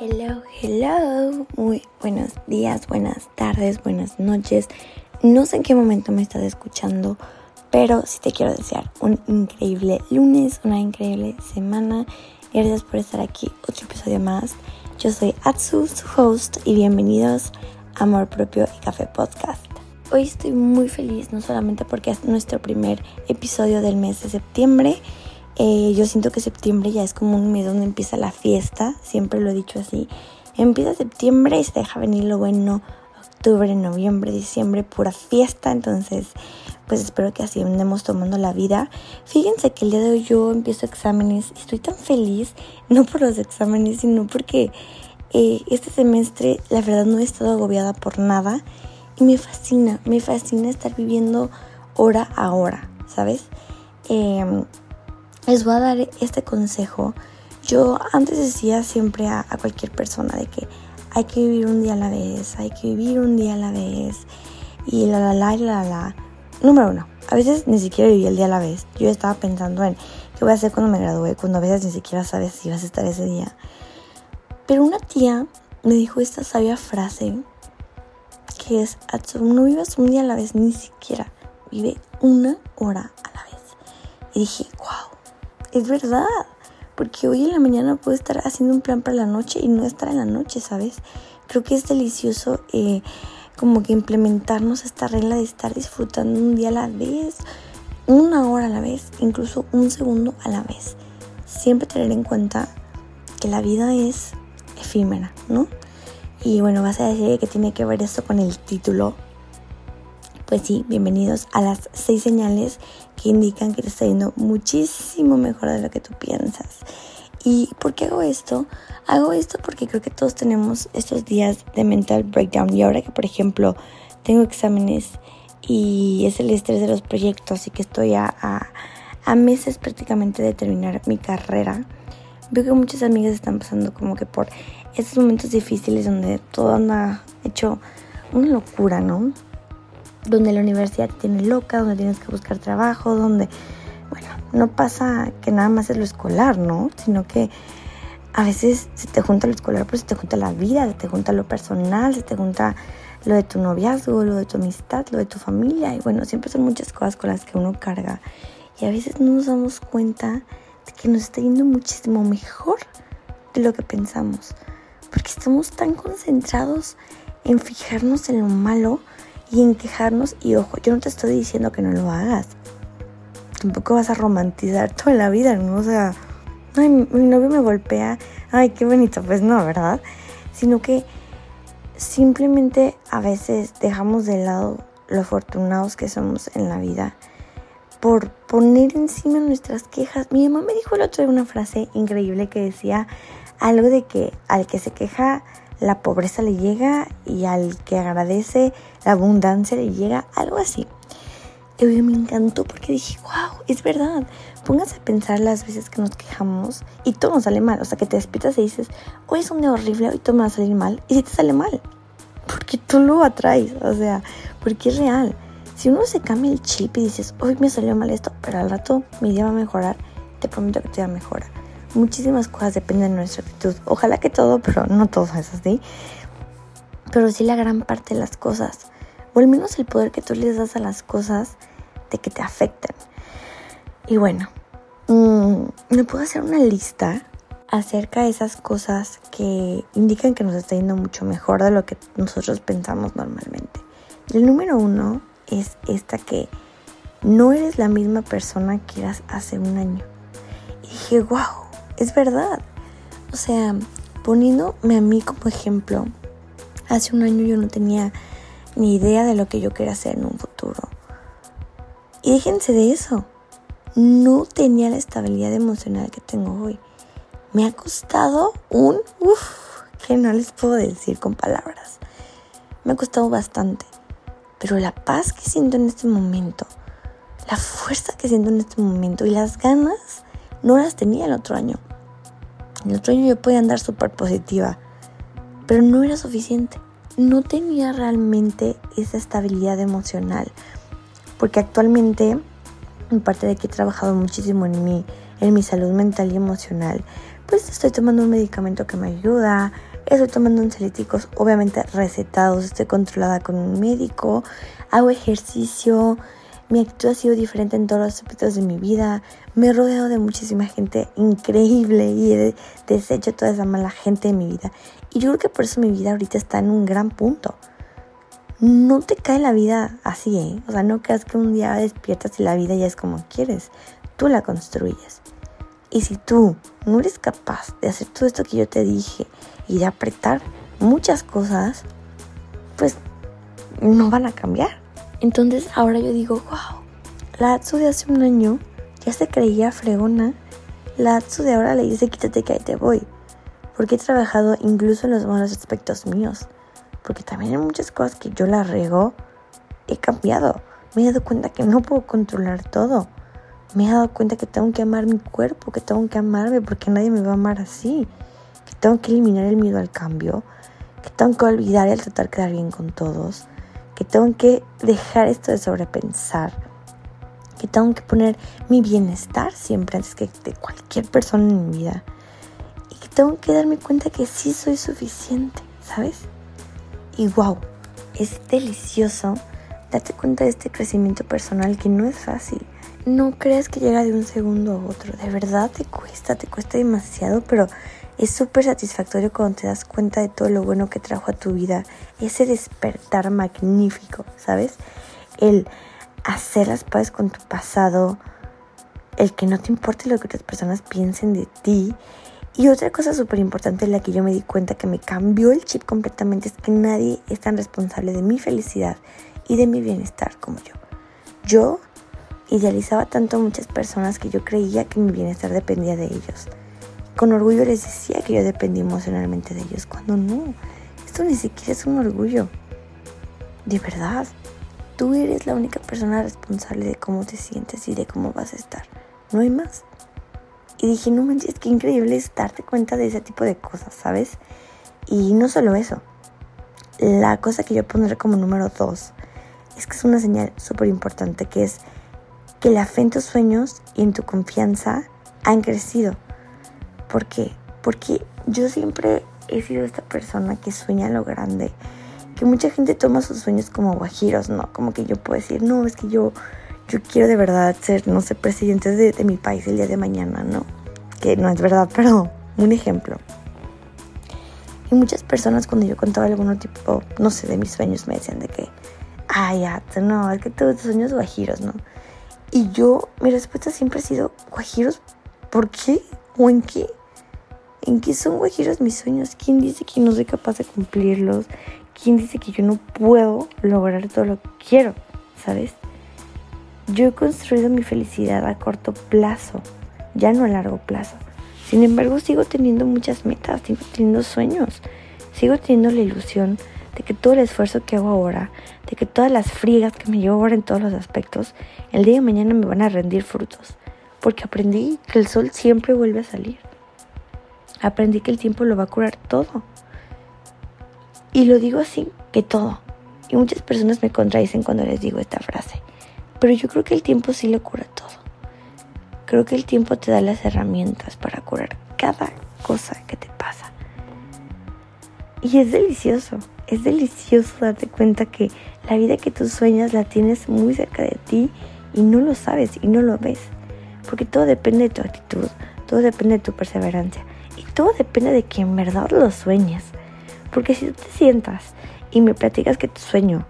Hello, hello. Muy buenos días, buenas tardes, buenas noches. No sé en qué momento me estás escuchando, pero sí te quiero desear un increíble lunes, una increíble semana. Gracias por estar aquí, otro episodio más. Yo soy Atsu, su host, y bienvenidos a Amor Propio y Café Podcast. Hoy estoy muy feliz, no solamente porque es nuestro primer episodio del mes de septiembre, eh, yo siento que septiembre ya es como un mes donde empieza la fiesta, siempre lo he dicho así. Empieza septiembre y se deja venir lo bueno, octubre, noviembre, diciembre, pura fiesta. Entonces, pues espero que así andemos tomando la vida. Fíjense que el día de hoy yo empiezo exámenes y estoy tan feliz, no por los exámenes, sino porque eh, este semestre la verdad no he estado agobiada por nada y me fascina, me fascina estar viviendo hora a hora, ¿sabes? Eh, les voy a dar este consejo. Yo antes decía siempre a, cualquier persona de que hay que vivir un día a la vez, hay que vivir un día a la vez y la la la y la la. Número uno, a veces ni siquiera viví el día a la vez. Yo estaba pensando en qué voy a hacer cuando me gradúe, cuando a veces ni siquiera sabes si vas a estar ese día. Pero una tía me dijo esta sabia frase que es, no vivas un día a la vez, ni siquiera vive una hora a la vez. Y dije, wow, es verdad. Porque hoy en la mañana puedo estar haciendo un plan para la noche y no estar en la noche, ¿sabes? Creo que es delicioso eh, como que implementarnos esta regla de estar disfrutando un día a la vez, una hora a la vez, incluso un segundo a la vez. Siempre tener en cuenta que la vida es efímera, ¿no? Y bueno, vas a decir que tiene que ver esto con el título pues sí, bienvenidos a las seis señales que indican que te está yendo muchísimo mejor de lo que tú piensas. ¿Y por qué hago esto? Hago esto porque creo que todos tenemos estos días de mental breakdown. Y ahora que, por ejemplo, tengo exámenes y es el estrés de los proyectos y que estoy a, a, meses prácticamente de terminar mi carrera, veo que muchas amigas están pasando como que por estos momentos difíciles donde todo anda hecho una locura, ¿no? Donde la universidad te tiene loca, donde tienes que buscar trabajo, donde, bueno, no pasa que nada más es lo escolar, ¿no? Sino que a veces se te junta lo escolar, pero se te junta la vida, se te junta lo personal, se te junta lo de tu noviazgo, lo de tu amistad, lo de tu familia. Y bueno, siempre son muchas cosas con las que uno carga. Y a veces no nos damos cuenta de que nos está yendo muchísimo mejor de lo que pensamos. Porque estamos tan concentrados en fijarnos en lo malo y en quejarnos. Y ojo, yo no te estoy diciendo que no lo hagas. Tampoco vas a romantizar toda la vida, ¿no? O sea, ay, mi novio me golpea, ay, qué bonito. Pues no, ¿verdad? Sino que simplemente a veces dejamos de lado lo afortunados que somos en la vida por poner encima nuestras quejas. Mi mamá me dijo el otro día una frase increíble que decía algo de que al que se queja la pobreza le llega y al que agradece la abundancia le llega algo así. Y me encantó porque dije, wow, es verdad. Póngase a pensar las veces que nos quejamos y todo nos sale mal. O sea, que te despitas y dices, hoy es un día horrible, hoy todo me va a salir mal. Y si te sale mal, porque tú lo atraes. O sea, porque es real. Si uno se cambia el chip y dices, hoy me salió mal esto, pero al rato mi día va a mejorar, te prometo que te va a mejorar muchísimas cosas dependen de nuestra actitud. Ojalá que todo, pero no todo es así. Pero sí la gran parte de las cosas. O al menos el poder que tú les das a las cosas de que te afecten. Y bueno, mm, me puedo hacer una lista acerca de esas cosas que indican que nos está yendo mucho mejor de lo que nosotros pensamos normalmente. El número uno es esta que no eres la misma persona que eras hace un año. Y dije, wow, es verdad. O sea, poniéndome a mí como ejemplo, hace un año yo no tenía ni idea de lo que yo quería hacer en un futuro. Y déjense de eso. No tenía la estabilidad emocional que tengo hoy. Me ha costado un... Uf, que no les puedo decir con palabras. Me ha costado bastante. Pero la paz que siento en este momento, la fuerza que siento en este momento y las ganas no las tenía el otro año. El otro año yo podía andar súper positiva, pero no era suficiente. No tenía realmente esa estabilidad emocional, porque actualmente, en parte de que he trabajado muchísimo en mi, en mi salud mental y emocional, pues estoy tomando un medicamento que me ayuda, estoy tomando ansiolíticos obviamente recetados, estoy controlada con un médico, hago ejercicio, mi actitud ha sido diferente en todos los aspectos de mi vida, me he rodeado de muchísima gente increíble y he deshecho toda esa mala gente de mi vida. Y yo creo que por eso mi vida ahorita está en un gran punto. No te cae la vida así, ¿eh? O sea, no creas que un día despiertas y la vida ya es como quieres. Tú la construyes. Y si tú no eres capaz de hacer todo esto que yo te dije y de apretar muchas cosas, pues no van a cambiar. Entonces ahora yo digo, wow, la Atsu de hace un año ya se creía fregona. La Atsu de ahora le dice, quítate que ahí te voy. Porque he trabajado incluso en los malos aspectos míos. Porque también hay muchas cosas que yo la rego, he cambiado. Me he dado cuenta que no puedo controlar todo me he dado cuenta que tengo que amar mi cuerpo, que tengo que amarme porque nadie me va a amar así, que tengo que eliminar el miedo al cambio, que tengo que olvidar el tratar de quedar bien con todos, que tengo que dejar esto de sobrepensar, que tengo que poner mi bienestar siempre antes que de cualquier persona en mi vida y que tengo que darme cuenta que sí soy suficiente, ¿sabes? Y wow, es delicioso darte cuenta de este crecimiento personal que no es fácil no creas que llega de un segundo a otro. De verdad te cuesta, te cuesta demasiado, pero es súper satisfactorio cuando te das cuenta de todo lo bueno que trajo a tu vida. Ese despertar magnífico, ¿sabes? El hacer las paces con tu pasado, el que no te importe lo que otras personas piensen de ti. Y otra cosa súper importante en la que yo me di cuenta que me cambió el chip completamente es que nadie es tan responsable de mi felicidad y de mi bienestar como yo. Yo Idealizaba tanto a muchas personas que yo creía que mi bienestar dependía de ellos. Con orgullo les decía que yo dependía emocionalmente de ellos, cuando no. Esto ni siquiera es un orgullo. De verdad, tú eres la única persona responsable de cómo te sientes y de cómo vas a estar. No hay más. Y dije, no manches, qué increíble es darte cuenta de ese tipo de cosas, ¿sabes? Y no solo eso. La cosa que yo pondré como número dos es que es una señal súper importante que es que la fe en tus sueños y en tu confianza han crecido. ¿Por qué? Porque yo siempre he sido esta persona que sueña lo grande, que mucha gente toma sus sueños como guajiros, ¿no? Como que yo puedo decir, no, es que yo, yo quiero de verdad ser, no sé, presidente de, de mi país el día de mañana, ¿no? Que no es verdad, pero un ejemplo. Y muchas personas cuando yo contaba algún tipo, no sé, de mis sueños me decían de que, ay, ya, no, es que todos tus sueños guajiros, ¿no? Y yo, mi respuesta siempre ha sido, guajiros, ¿por qué? ¿O en qué? ¿En qué son guajiros mis sueños? ¿Quién dice que no soy capaz de cumplirlos? ¿Quién dice que yo no puedo lograr todo lo que quiero? ¿Sabes? Yo he construido mi felicidad a corto plazo, ya no a largo plazo. Sin embargo, sigo teniendo muchas metas, sigo teniendo sueños, sigo teniendo la ilusión de que todo el esfuerzo que hago ahora, de que todas las friegas que me llevo ahora en todos los aspectos, el día de mañana me van a rendir frutos. Porque aprendí que el sol siempre vuelve a salir. Aprendí que el tiempo lo va a curar todo. Y lo digo así, que todo. Y muchas personas me contradicen cuando les digo esta frase. Pero yo creo que el tiempo sí lo cura todo. Creo que el tiempo te da las herramientas para curar cada cosa que te pasa. Y es delicioso es delicioso darte cuenta que la vida que tú sueñas la tienes muy cerca de ti y no lo sabes y no lo ves. Porque todo depende de tu actitud, todo depende de tu perseverancia y todo depende de que en verdad lo sueñes. Porque si tú te sientas y me platicas que tu sueño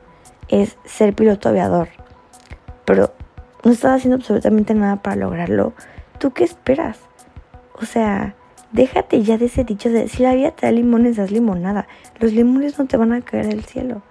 es ser piloto aviador, pero no estás haciendo absolutamente nada para lograrlo, ¿tú qué esperas? O sea, Déjate ya de ese dicho de si la vida te da limones, haz limonada. Los limones no te van a caer del cielo.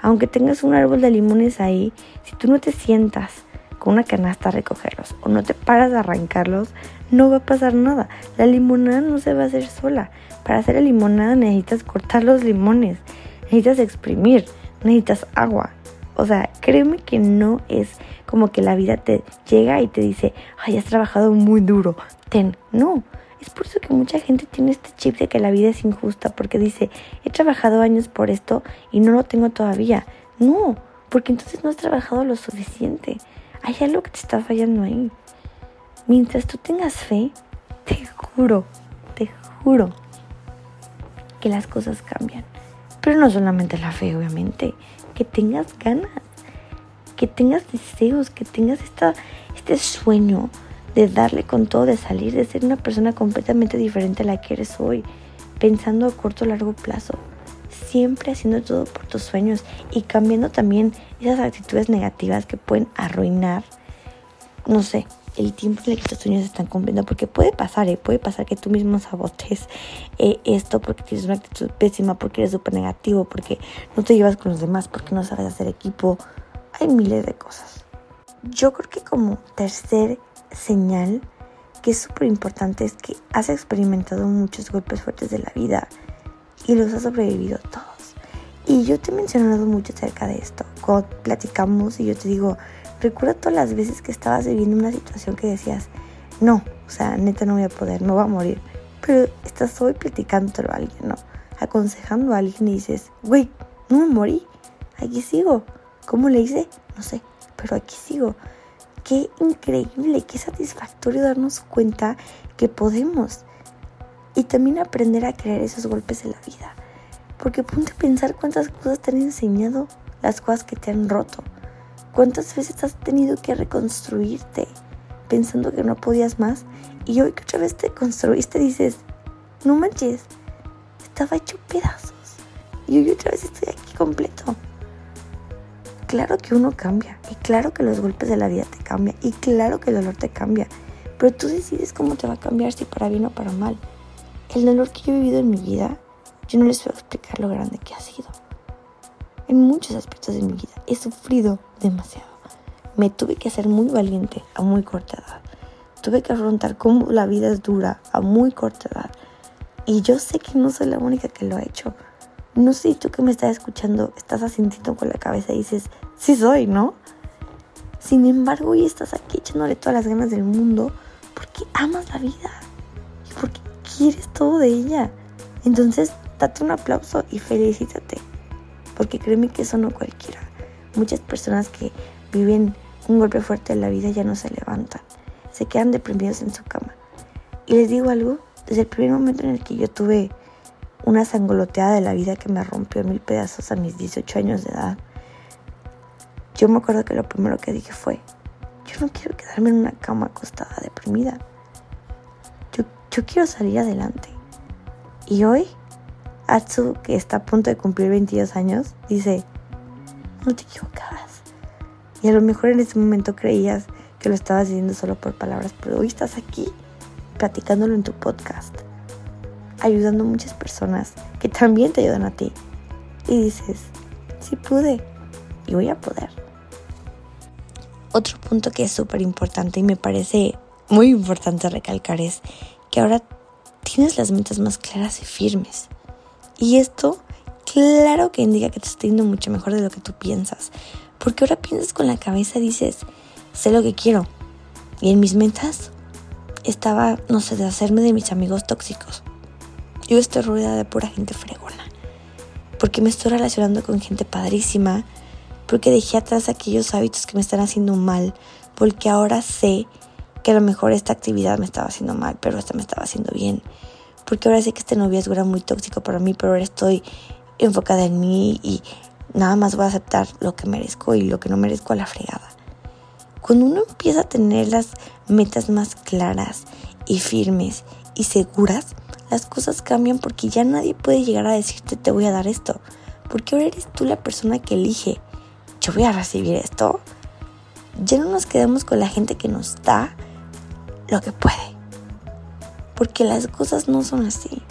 Aunque tengas un árbol de limones ahí, si tú no te sientas con una canasta a recogerlos o no te paras a arrancarlos, no va a pasar nada. La limonada no se va a hacer sola. Para hacer la limonada necesitas cortar los limones, necesitas exprimir, necesitas agua. O sea, créeme que no es como que la vida te llega y te dice, ay, has trabajado muy duro, ten. No, es por eso que mucha gente tiene este chip de que la vida es injusta, porque dice, he trabajado años por esto y no lo tengo todavía. No, porque entonces no has trabajado lo suficiente. Hay algo que te está fallando ahí. Mientras tú tengas fe, te juro, te juro que las cosas cambian. Pero no solamente la fe, obviamente. Que tengas ganas, que tengas deseos, que tengas esta, este sueño de darle con todo, de salir, de ser una persona completamente diferente a la que eres hoy, pensando a corto o largo plazo, siempre haciendo todo por tus sueños y cambiando también esas actitudes negativas que pueden arruinar, no sé, el tiempo en el que tus sueños se están cumpliendo, porque puede pasar, ¿eh? puede pasar que tú mismo sabotes eh, esto porque tienes una actitud pésima, porque eres súper negativo, porque no te llevas con los demás, porque no sabes hacer equipo, hay miles de cosas. Yo creo que como tercer señal que es súper importante es que has experimentado muchos golpes fuertes de la vida y los has sobrevivido todos. Y yo te he mencionado mucho acerca de esto. Cuando platicamos y yo te digo, recuerda todas las veces que estabas viviendo una situación que decías, no, o sea, neta no voy a poder, no va a morir. Pero estás hoy platicándolo a alguien, ¿no? Aconsejando a alguien y dices, güey, no me morí, aquí sigo. ¿Cómo le hice? No sé, pero aquí sigo. Qué increíble, qué satisfactorio darnos cuenta que podemos. Y también aprender a creer esos golpes de la vida. Porque ponte a pensar cuántas cosas te han enseñado, las cosas que te han roto. ¿Cuántas veces has tenido que reconstruirte pensando que no podías más? Y hoy que otra vez te construiste dices, no manches, estaba hecho pedazos. Y hoy otra vez estoy aquí completo. Claro que uno cambia. Y claro que los golpes de la vida te cambian. Y claro que el dolor te cambia. Pero tú decides cómo te va a cambiar, si para bien o para mal. El dolor que yo he vivido en mi vida, yo no les puedo explicar lo grande que ha sido en muchos aspectos de mi vida. He sufrido demasiado. Me tuve que hacer muy valiente a muy corta edad. Tuve que afrontar cómo la vida es dura a muy corta edad. Y yo sé que no soy la única que lo ha hecho. No sé si tú que me estás escuchando estás asintiendo con la cabeza y dices, sí soy, ¿no? Sin embargo, hoy estás aquí echándole todas las ganas del mundo porque amas la vida y porque quieres todo de ella. Entonces, date un aplauso y felicítate porque créeme que eso no cualquiera. Muchas personas que viven un golpe fuerte en la vida ya no se levantan, se quedan deprimidos en su cama. Y les digo algo, desde el primer momento en el que yo tuve una sangoloteada de la vida que me rompió en mil pedazos a mis 18 años de edad, yo me acuerdo que lo primero que dije fue, yo no quiero quedarme en una cama acostada deprimida. Yo, yo quiero salir adelante. Y hoy Atsu, que está a punto de cumplir 22 años, dice, no te equivocabas. Y a lo mejor en ese momento creías que lo estabas diciendo solo por palabras, pero hoy estás aquí platicándolo en tu podcast, ayudando a muchas personas que también te ayudan a ti. Y dices, sí pude y voy a poder. Otro punto que es súper importante y me parece muy importante recalcar es que ahora tienes las metas más claras y firmes. Y esto, claro que indica que te está yendo mucho mejor de lo que tú piensas. Porque ahora piensas con la cabeza y dices, sé lo que quiero. Y en mis metas estaba, no sé, de hacerme de mis amigos tóxicos. Yo estoy rodeada de pura gente fregona. Porque me estoy relacionando con gente padrísima. Porque dejé atrás aquellos hábitos que me están haciendo mal. Porque ahora sé que a lo mejor esta actividad me estaba haciendo mal, pero esta me estaba haciendo bien porque ahora sé que este noviazgo era muy tóxico para mí, pero ahora estoy enfocada en mí y nada más voy a aceptar lo que merezco y lo que no merezco a la fregada. Cuando uno empieza a tener las metas más claras y firmes y seguras, las cosas cambian porque ya nadie puede llegar a decirte te voy a dar esto. Porque ahora eres tú la persona que elige, yo voy a recibir esto. Ya no nos quedamos con la gente que nos da lo que puede porque las cosas no son así.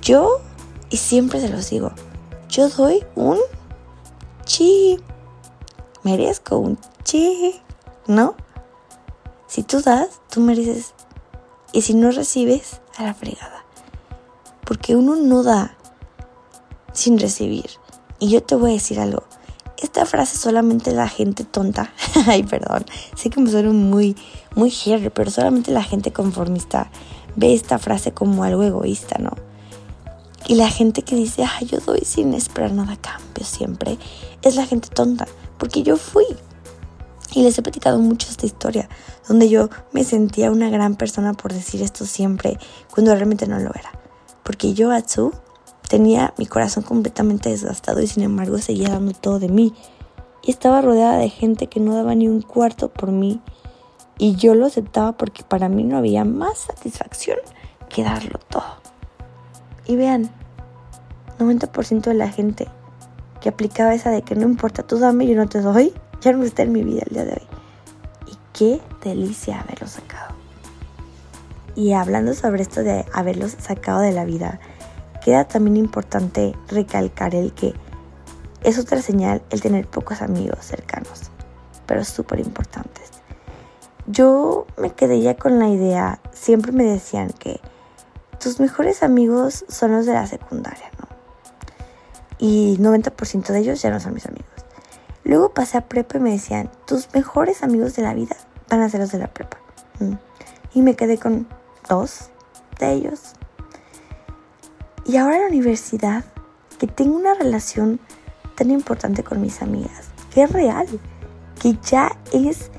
Yo, y siempre se los digo, yo doy un chi, merezco un chi, ¿no? Si tú das, tú mereces. Y si no recibes, a la fregada. Porque uno no da sin recibir. Y yo te voy a decir algo. Esta frase solamente la gente tonta, ay perdón, sé que me suena muy, muy hierro, pero solamente la gente conformista ve esta frase como algo egoísta, ¿no? Y la gente que dice, ah, yo doy sin esperar nada a cambio siempre, es la gente tonta, porque yo fui. Y les he platicado mucho esta historia, donde yo me sentía una gran persona por decir esto siempre, cuando realmente no lo era. Porque yo, Atsu, tenía mi corazón completamente desgastado y sin embargo seguía dando todo de mí. Y estaba rodeada de gente que no daba ni un cuarto por mí. Y yo lo aceptaba porque para mí no había más satisfacción que darlo todo. Y vean, 90% de la gente que aplicaba esa de que no importa, tú dame, yo no te doy, ya no está en mi vida el día de hoy. Y qué delicia haberlo sacado. Y hablando sobre esto de haberlos sacado de la vida, queda también importante recalcar el que es otra señal el tener pocos amigos cercanos, pero súper importantes. Yo me quedé ya con la idea, siempre me decían que tus mejores amigos son los de la secundaria, ¿no? Y 90% de ellos ya no son mis amigos. Luego pasé a prepa y me decían, tus mejores amigos de la vida van a ser los de la prepa. Mm. Y me quedé con dos de ellos. Y ahora en la universidad, que tengo una relación tan importante con mis amigas, que es real, que ya es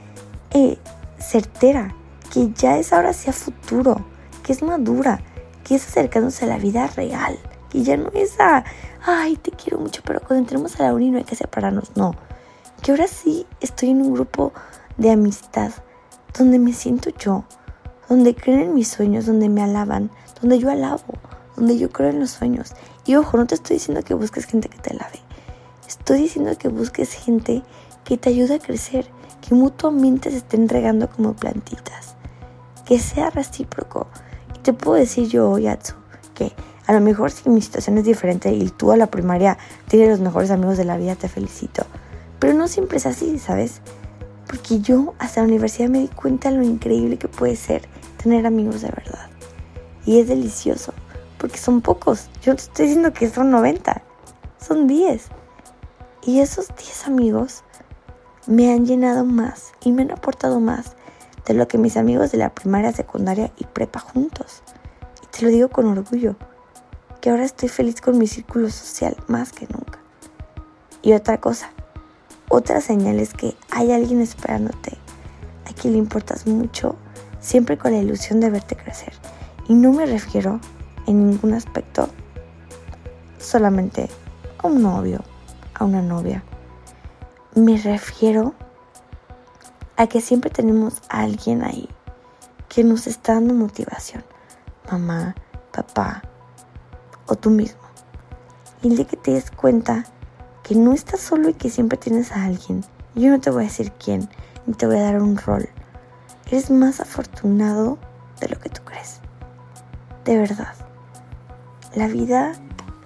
eh, certera, que ya es ahora hacia futuro, que es madura, que es acercándose a la vida real, que ya no es a, ay, te quiero mucho, pero cuando entremos a la uni no hay que separarnos, no. Que ahora sí estoy en un grupo de amistad donde me siento yo, donde creen en mis sueños, donde me alaban, donde yo alabo, donde yo creo en los sueños. Y ojo, no te estoy diciendo que busques gente que te alabe, estoy diciendo que busques gente que te ayude a crecer, que mutuamente se estén regando como plantitas, que sea recíproco, te puedo decir yo, Yatsu, que a lo mejor si mi situación es diferente y tú a la primaria tienes los mejores amigos de la vida, te felicito. Pero no siempre es así, ¿sabes? Porque yo hasta la universidad me di cuenta de lo increíble que puede ser tener amigos de verdad. Y es delicioso, porque son pocos. Yo no te estoy diciendo que son 90, son 10. Y esos 10 amigos me han llenado más y me han aportado más de lo que mis amigos de la primaria, secundaria y prepa juntos. Y te lo digo con orgullo, que ahora estoy feliz con mi círculo social más que nunca. Y otra cosa, otra señal es que hay alguien esperándote, a quien le importas mucho, siempre con la ilusión de verte crecer. Y no me refiero en ningún aspecto solamente a un novio, a una novia. Me refiero a que siempre tenemos a alguien ahí que nos está dando motivación. Mamá, papá o tú mismo. Y el de que te des cuenta que no estás solo y que siempre tienes a alguien. Yo no te voy a decir quién, ni te voy a dar un rol. Eres más afortunado de lo que tú crees. De verdad. La vida,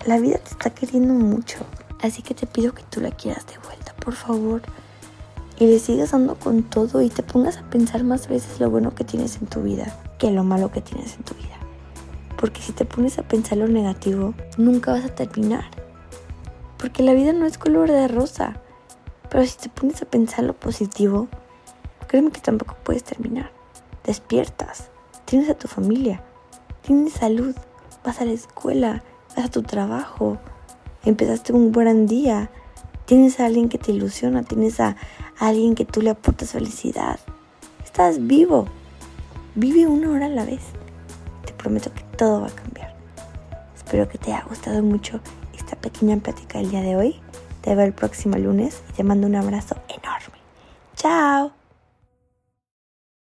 la vida te está queriendo mucho. Así que te pido que tú la quieras de vuelta, por favor y le sigas dando con todo y te pongas a pensar más veces lo bueno que tienes en tu vida que lo malo que tienes en tu vida. Porque si te pones a pensar lo negativo, nunca vas a terminar. Porque la vida no es color de rosa. Pero si te pones a pensar lo positivo, créeme que tampoco puedes terminar. Despiertas, tienes a tu familia, tienes salud, vas a la escuela, vas a tu trabajo, empezaste un buen día, tienes a alguien que te ilusiona, tienes a, alguien que tú le aportas felicidad. Estás vivo. Vive una hora a la vez. Te prometo que todo va a cambiar. Espero que te haya gustado mucho esta pequeña plática del día de hoy. Te veo el próximo lunes y te mando un abrazo enorme. Chao.